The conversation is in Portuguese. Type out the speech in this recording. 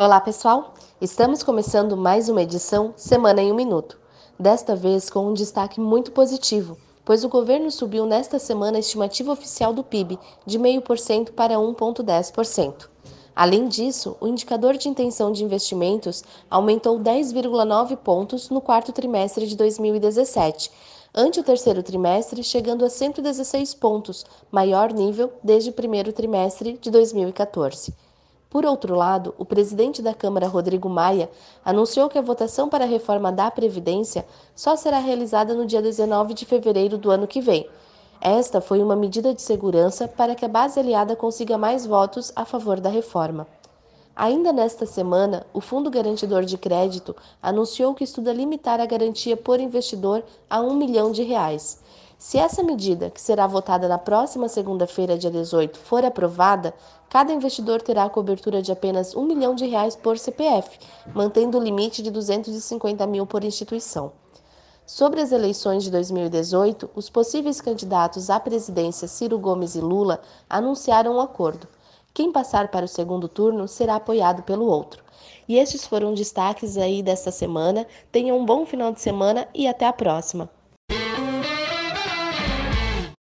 Olá, pessoal! Estamos começando mais uma edição Semana em um Minuto. Desta vez com um destaque muito positivo, pois o governo subiu nesta semana a estimativa oficial do PIB de 0,5% para 1,10%. Além disso, o indicador de intenção de investimentos aumentou 10,9 pontos no quarto trimestre de 2017, ante o terceiro trimestre, chegando a 116 pontos, maior nível desde o primeiro trimestre de 2014. Por outro lado, o presidente da Câmara, Rodrigo Maia, anunciou que a votação para a reforma da Previdência só será realizada no dia 19 de fevereiro do ano que vem. Esta foi uma medida de segurança para que a base aliada consiga mais votos a favor da reforma. Ainda nesta semana, o Fundo Garantidor de Crédito anunciou que estuda limitar a garantia por investidor a um milhão de reais. Se essa medida, que será votada na próxima segunda-feira, dia 18, for aprovada, cada investidor terá a cobertura de apenas um milhão de reais por CPF, mantendo o limite de 250 mil por instituição. Sobre as eleições de 2018, os possíveis candidatos à presidência Ciro Gomes e Lula anunciaram um acordo. Quem passar para o segundo turno será apoiado pelo outro. E estes foram destaques aí desta semana. Tenham um bom final de semana e até a próxima.